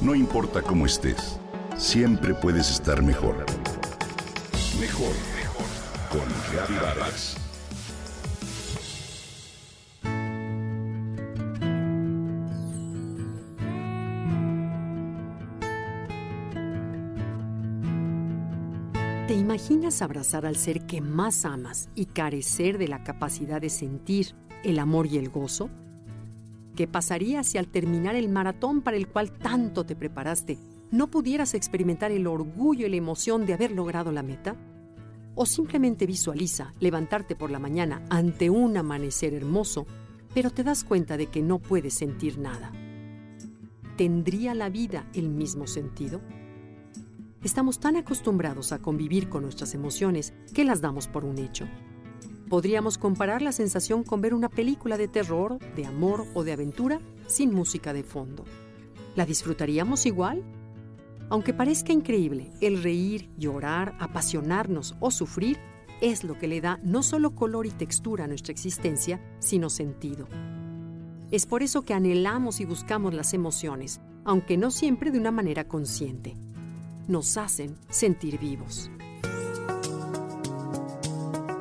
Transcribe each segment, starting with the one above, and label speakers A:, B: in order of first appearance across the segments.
A: No importa cómo estés, siempre puedes estar mejor. Mejor, mejor. Con Reavivadas.
B: ¿Te imaginas abrazar al ser que más amas y carecer de la capacidad de sentir el amor y el gozo? ¿Qué pasaría si al terminar el maratón para el cual tanto te preparaste, no pudieras experimentar el orgullo y la emoción de haber logrado la meta? ¿O simplemente visualiza levantarte por la mañana ante un amanecer hermoso, pero te das cuenta de que no puedes sentir nada? ¿Tendría la vida el mismo sentido? Estamos tan acostumbrados a convivir con nuestras emociones que las damos por un hecho. Podríamos comparar la sensación con ver una película de terror, de amor o de aventura sin música de fondo. ¿La disfrutaríamos igual? Aunque parezca increíble, el reír, llorar, apasionarnos o sufrir es lo que le da no solo color y textura a nuestra existencia, sino sentido. Es por eso que anhelamos y buscamos las emociones, aunque no siempre de una manera consciente nos hacen sentir vivos.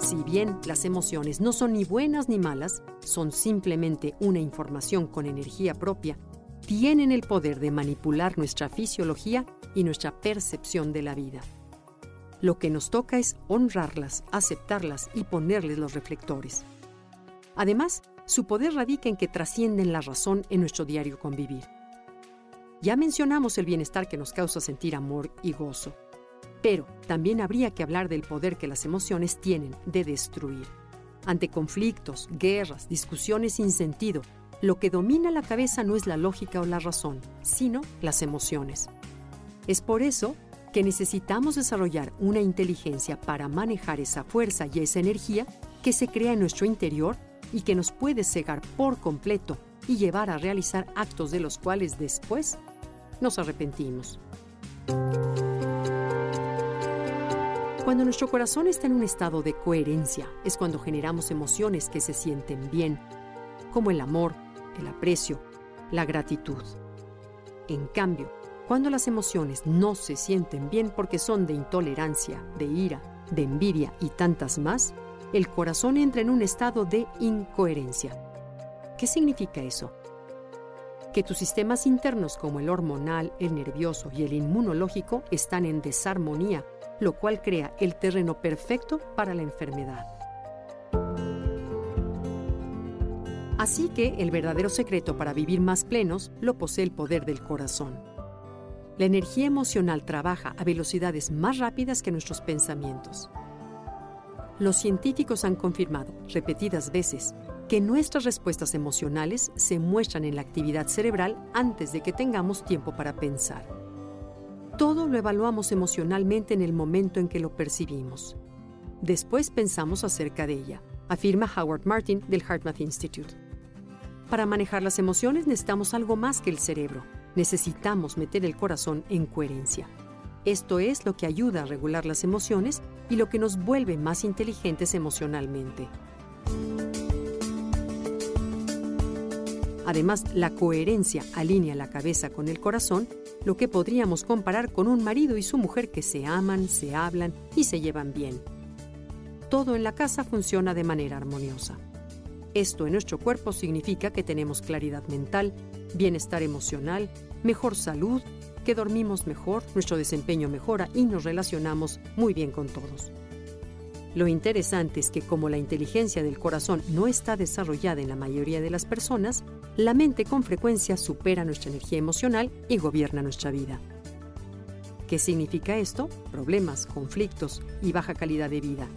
B: Si bien las emociones no son ni buenas ni malas, son simplemente una información con energía propia, tienen el poder de manipular nuestra fisiología y nuestra percepción de la vida. Lo que nos toca es honrarlas, aceptarlas y ponerles los reflectores. Además, su poder radica en que trascienden la razón en nuestro diario convivir. Ya mencionamos el bienestar que nos causa sentir amor y gozo, pero también habría que hablar del poder que las emociones tienen de destruir. Ante conflictos, guerras, discusiones sin sentido, lo que domina la cabeza no es la lógica o la razón, sino las emociones. Es por eso que necesitamos desarrollar una inteligencia para manejar esa fuerza y esa energía que se crea en nuestro interior y que nos puede cegar por completo y llevar a realizar actos de los cuales después nos arrepentimos. Cuando nuestro corazón está en un estado de coherencia es cuando generamos emociones que se sienten bien, como el amor, el aprecio, la gratitud. En cambio, cuando las emociones no se sienten bien porque son de intolerancia, de ira, de envidia y tantas más, el corazón entra en un estado de incoherencia. ¿Qué significa eso? que tus sistemas internos como el hormonal, el nervioso y el inmunológico están en desarmonía, lo cual crea el terreno perfecto para la enfermedad. Así que el verdadero secreto para vivir más plenos lo posee el poder del corazón. La energía emocional trabaja a velocidades más rápidas que nuestros pensamientos. Los científicos han confirmado repetidas veces que nuestras respuestas emocionales se muestran en la actividad cerebral antes de que tengamos tiempo para pensar. Todo lo evaluamos emocionalmente en el momento en que lo percibimos. Después pensamos acerca de ella, afirma Howard Martin del HeartMath Institute. Para manejar las emociones necesitamos algo más que el cerebro. Necesitamos meter el corazón en coherencia. Esto es lo que ayuda a regular las emociones y lo que nos vuelve más inteligentes emocionalmente. Además, la coherencia alinea la cabeza con el corazón, lo que podríamos comparar con un marido y su mujer que se aman, se hablan y se llevan bien. Todo en la casa funciona de manera armoniosa. Esto en nuestro cuerpo significa que tenemos claridad mental, bienestar emocional, mejor salud, que dormimos mejor, nuestro desempeño mejora y nos relacionamos muy bien con todos. Lo interesante es que como la inteligencia del corazón no está desarrollada en la mayoría de las personas, la mente con frecuencia supera nuestra energía emocional y gobierna nuestra vida. ¿Qué significa esto? Problemas, conflictos y baja calidad de vida.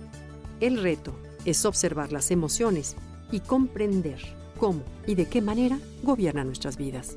B: El reto es observar las emociones y comprender cómo y de qué manera gobiernan nuestras vidas.